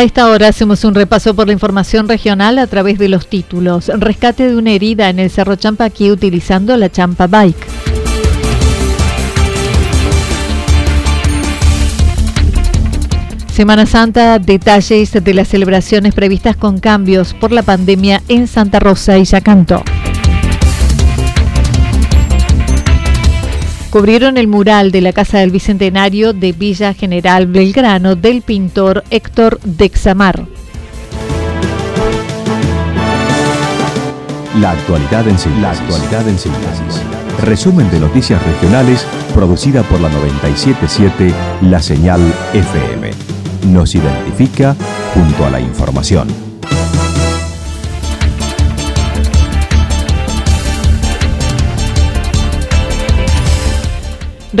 A esta hora hacemos un repaso por la información regional a través de los títulos. Rescate de una herida en el Cerro Champaquí utilizando la Champa Bike. Semana Santa, detalles de las celebraciones previstas con cambios por la pandemia en Santa Rosa y Yacanto. Cubrieron el mural de la Casa del Bicentenario de Villa General Belgrano del pintor Héctor Dexamar. La actualidad en síntesis. La actualidad en síntesis. Resumen de noticias regionales producida por la 977 La Señal FM. Nos identifica junto a la información.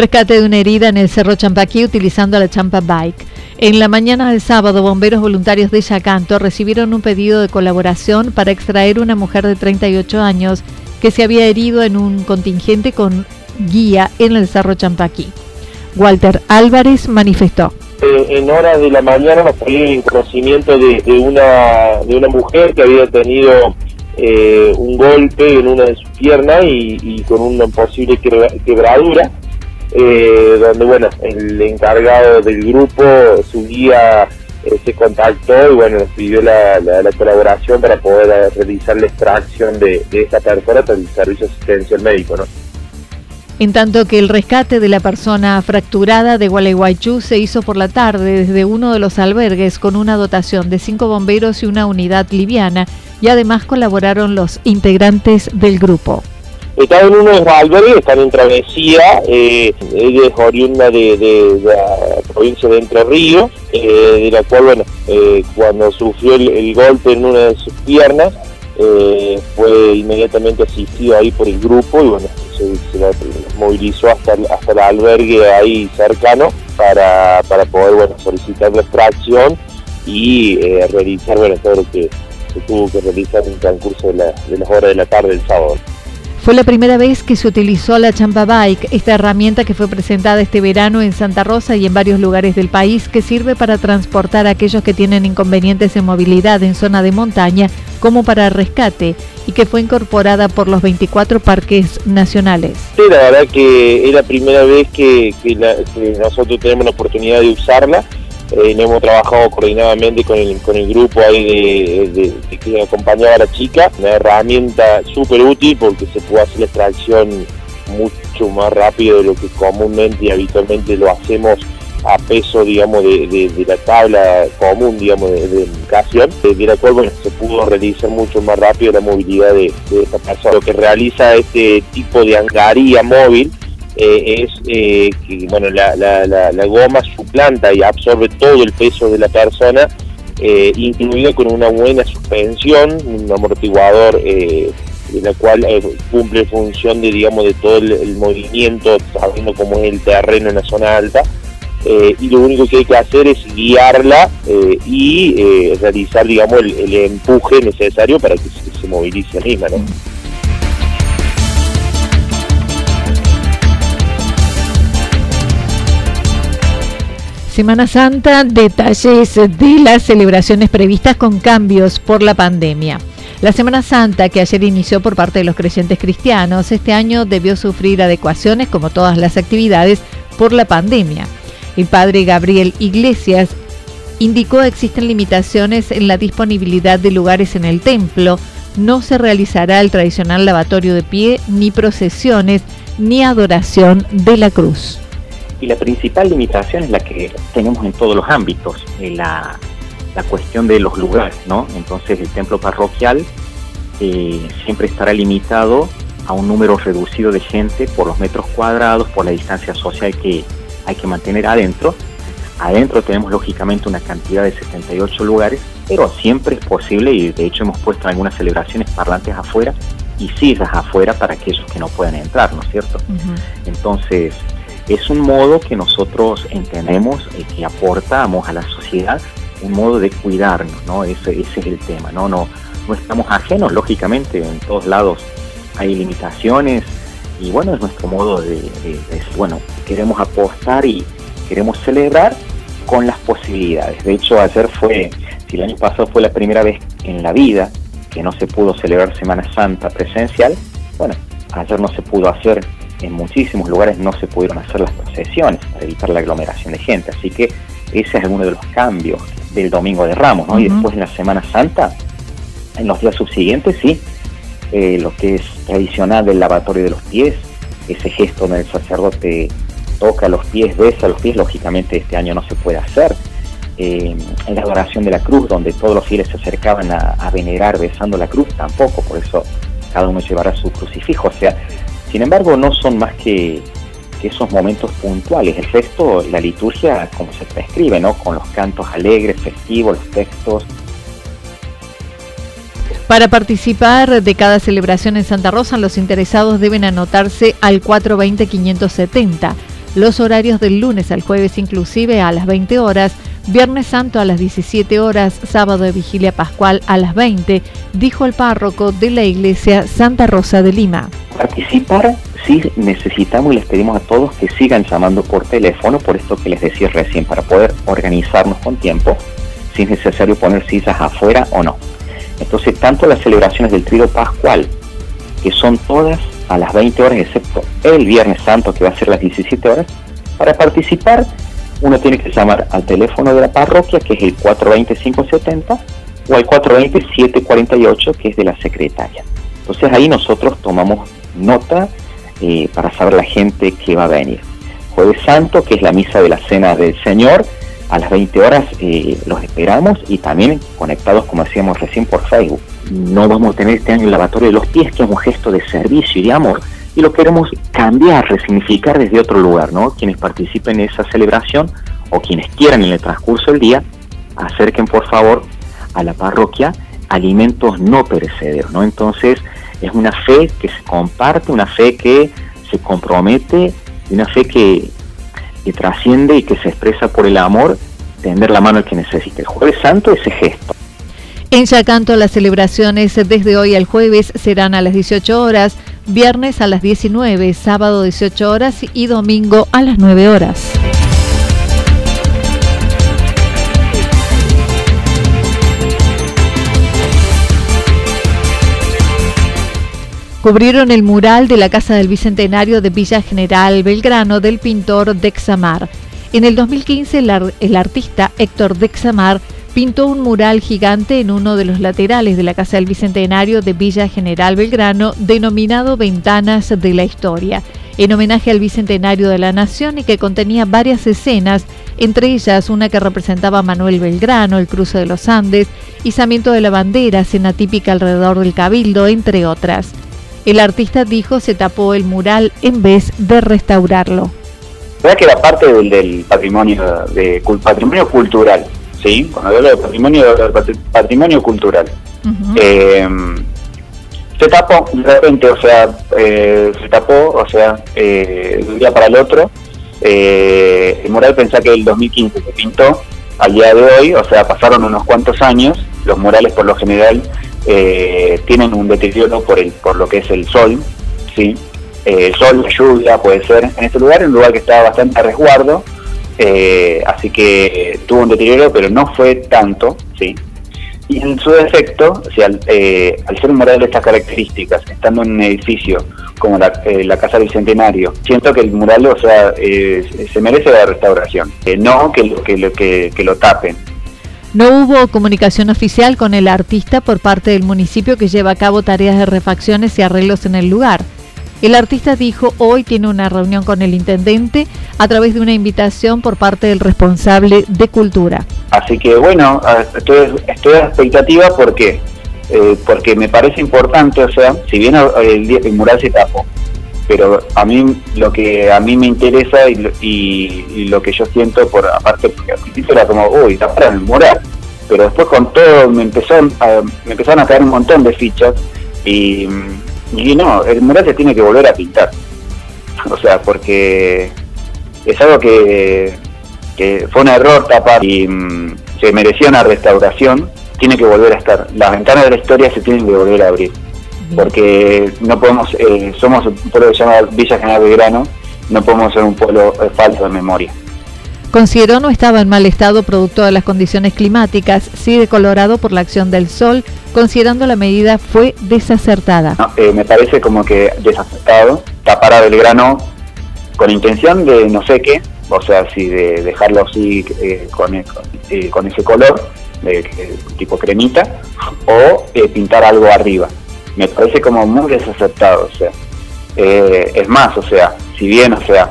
Rescate de una herida en el Cerro Champaquí utilizando la Champa Bike. En la mañana del sábado, bomberos voluntarios de Yacanto recibieron un pedido de colaboración para extraer una mujer de 38 años que se había herido en un contingente con guía en el Cerro Champaquí. Walter Álvarez manifestó. en horas de la mañana nos el conocimiento de, una, de una mujer que había tenido eh, un golpe en una de sus piernas y con una posible quebradura eh, donde bueno, el encargado del grupo, su guía eh, se contactó y bueno, nos pidió la, colaboración para poder eh, realizar la extracción de, esta persona para el servicio asistencial médico, ¿no? En tanto que el rescate de la persona fracturada de Gualeguaychú se hizo por la tarde desde uno de los albergues con una dotación de cinco bomberos y una unidad liviana y además colaboraron los integrantes del grupo. Están en uno de los albergues, están en travesía, eh, ella es oriunda de, la provincia de Entre Ríos, eh, de la cual, eh, cuando sufrió el, golpe en una de sus piernas, fue inmediatamente asistido ahí por el grupo y, bueno, se, movilizó hasta, hasta el albergue ahí cercano para, poder, bueno, solicitar la extracción y realizar, bueno, todo lo que se tuvo que realizar en el transcurso de, de las horas de la tarde del sábado. Fue la primera vez que se utilizó la Champa Bike, esta herramienta que fue presentada este verano en Santa Rosa y en varios lugares del país, que sirve para transportar a aquellos que tienen inconvenientes en movilidad en zona de montaña, como para rescate, y que fue incorporada por los 24 parques nacionales. Sí, la verdad que es la primera vez que, nosotros tenemos la oportunidad de usarla. Eh, hemos trabajado coordinadamente con el, grupo ahí de, que acompañaba a la chica, una herramienta súper útil porque se puede hacer la extracción mucho más rápido de lo que comúnmente y habitualmente lo hacemos a peso, digamos, de, la tabla común, digamos, de, de educación, de la cual, se pudo realizar mucho más rápido la movilidad de, esta persona. Lo que realiza este tipo de angaría móvil eh, es eh, que bueno, la, la, goma suplanta y absorbe todo el peso de la persona, eh, incluido con una buena suspensión, un amortiguador de la cual cumple función de digamos de todo el, movimiento, sabiendo cómo es el terreno en la zona alta. y lo único que hay que hacer es guiarla y realizar digamos el, empuje necesario para que se, se movilice misma. ¿no? Semana Santa, detalles de las celebraciones previstas con cambios por la pandemia. La Semana Santa, que ayer inició por parte de los creyentes cristianos, este año debió sufrir adecuaciones, como todas las actividades, por la pandemia. El padre Gabriel Iglesias indicó existen limitaciones en la disponibilidad de lugares en el templo, no se realizará el tradicional lavatorio de pie, ni procesiones, ni adoración de la cruz y la principal limitación es la que tenemos en todos los ámbitos, eh, la, la, cuestión de los lugares, ¿no? Entonces el templo parroquial eh, siempre estará limitado a un número reducido de gente por los metros cuadrados, por la distancia social que hay que mantener adentro. Adentro tenemos lógicamente una cantidad de 78 lugares, pero siempre es posible, y de hecho hemos puesto algunas celebraciones parlantes afuera y sillas afuera para aquellos que no puedan entrar, ¿no es cierto? Entonces, es un modo que nosotros entendemos y que aportamos a la sociedad, un modo de cuidarnos, ¿no? Ese, es el tema, ¿no? No, estamos ajenos, lógicamente, en todos lados hay limitaciones y bueno, es nuestro modo de, decir, bueno, queremos apostar y queremos celebrar con las posibilidades. De hecho, ayer fue, si el año pasado fue la primera vez en la vida que no se pudo celebrar Semana Santa presencial, bueno, ayer no se pudo hacer en muchísimos lugares no se pudieron hacer las procesiones para evitar la aglomeración de gente. Así que ese es uno de los cambios del Domingo de Ramos, ¿no? Y después en la Semana Santa, en los días subsiguientes, sí, eh, lo que es tradicional del lavatorio de los pies, ese gesto donde el sacerdote toca los pies, besa los pies, lógicamente este año no se puede hacer. Eh, en la adoración de la cruz, donde todos los fieles se acercaban a, a venerar besando la cruz, tampoco, por eso cada uno llevará su crucifijo. O sea, sin embargo, no son más que, esos momentos puntuales. El resto, la liturgia, como se prescribe, ¿no? Con los cantos alegres, festivos, los textos. Para participar de cada celebración en Santa Rosa, los interesados deben anotarse al 420-570. Los horarios del lunes al jueves inclusive a las 20 horas, Viernes Santo a las 17 horas, sábado de vigilia pascual a las 20, dijo el párroco de la iglesia Santa Rosa de Lima participar, sí necesitamos y les pedimos a todos que sigan llamando por teléfono, por esto que les decía recién, para poder organizarnos con tiempo, si es necesario poner sillas afuera o no. Entonces, tanto las celebraciones del trío pascual, que son todas a las 20 horas, excepto el Viernes Santo, que va a ser las 17 horas, para participar uno tiene que llamar al teléfono de la parroquia, que es el 420-570, o al 420-748, que es de la secretaria. Entonces ahí nosotros tomamos nota eh, para saber la gente que va a venir. Jueves Santo, que es la misa de la Cena del Señor, a las 20 horas eh, los esperamos y también conectados, como decíamos recién, por Facebook. No vamos a tener este año el lavatorio de los pies, que es un gesto de servicio y de amor, y lo queremos cambiar, resignificar desde otro lugar, ¿no? Quienes participen en esa celebración o quienes quieran en el transcurso del día, acerquen por favor a la parroquia alimentos no perecederos, ¿no? Entonces, es una fe que se comparte, una fe que se compromete, una fe que, trasciende y que se expresa por el amor, tender la mano al que necesite. El jueves santo ese gesto. En Yacanto las celebraciones desde hoy al jueves serán a las 18 horas, viernes a las 19, sábado 18 horas y domingo a las 9 horas. Cubrieron el mural de la Casa del Bicentenario de Villa General Belgrano del pintor Dexamar. En el 2015 el, artista Héctor Dexamar pintó un mural gigante en uno de los laterales de la Casa del Bicentenario de Villa General Belgrano denominado Ventanas de la Historia, en homenaje al Bicentenario de la Nación y que contenía varias escenas, entre ellas una que representaba a Manuel Belgrano, el cruce de los Andes, izamiento de la bandera, cena típica alrededor del Cabildo, entre otras. El artista dijo se tapó el mural en vez de restaurarlo. ¿Verdad que era parte del, patrimonio de patrimonio cultural? Sí, cuando hablo de patrimonio, patrimonio cultural. Eh, se tapó de repente, o sea, eh, se tapó, o sea, eh, de un día para el otro. el mural pensá que el 2015 se pintó, al día de hoy, o sea, pasaron unos cuantos años, los murales por lo general eh, tienen un deterioro por, el, por lo que es el sol, ¿sí? Eh, sol, la lluvia puede ser. En este lugar, un lugar que está bastante a resguardo, Eh, así que tuvo un deterioro, pero no fue tanto, ¿sí? Y en su defecto, eh, al, ser un mural de estas características, estando en un edificio como la, eh, Casa del Centenario, siento que el mural o sea, se merece la restauración, no que, que, que lo tapen. No hubo comunicación oficial con el artista por parte del municipio que lleva a cabo tareas de refacciones y arreglos en el lugar. El artista dijo hoy tiene una reunión con el intendente a través de una invitación por parte del responsable de cultura. Así que bueno, estoy, a expectativa porque eh, porque me parece importante, o sea, si bien el, mural se tapó, pero a mí lo que a mí me interesa y, lo que yo siento por aparte porque al principio era como uy taparon el mural pero después con todo me empezó me empezaron a caer un montón de fichas y y no, el mural se tiene que volver a pintar. O sea, porque es algo que, fue un error tapar y mm, se merecía una restauración, tiene que volver a estar. Las ventanas de la historia se tienen que volver a abrir. Porque no podemos, eh, somos un pueblo que se llama Villa General Belgrano, no podemos ser un pueblo eh, falso de memoria. Consideró no estaba en mal estado producto de las condiciones climáticas, sí decolorado por la acción del sol, considerando la medida fue desacertada. Eh, me parece como que desacertado, tapar a Belgrano con intención de no sé qué, o sea, si de dejarlo así eh, con, eh, con, ese color, de, tipo cremita, o pintar algo arriba. Me parece como muy desacertado, o sea. es más, o sea, si bien, o sea,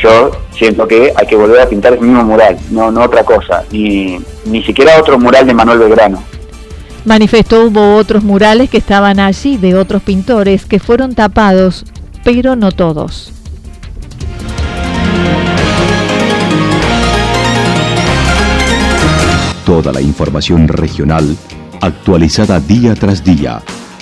yo siento que hay que volver a pintar el mismo mural, no, no otra cosa, ni, ni siquiera otro mural de Manuel Belgrano. Manifestó hubo otros murales que estaban allí de otros pintores que fueron tapados, pero no todos. Toda la información regional actualizada día tras día.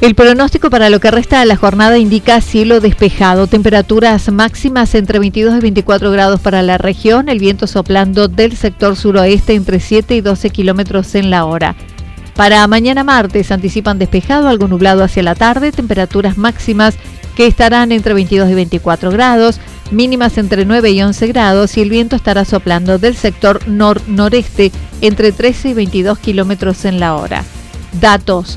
El pronóstico para lo que resta de la jornada indica cielo despejado, temperaturas máximas entre 22 y 24 grados para la región, el viento soplando del sector suroeste entre 7 y 12 kilómetros en la hora. Para mañana martes anticipan despejado, algo nublado hacia la tarde, temperaturas máximas que estarán entre 22 y 24 grados, mínimas entre 9 y 11 grados y el viento estará soplando del sector nor-noreste entre 13 y 22 kilómetros en la hora. Datos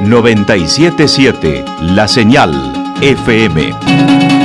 977 La Señal FM.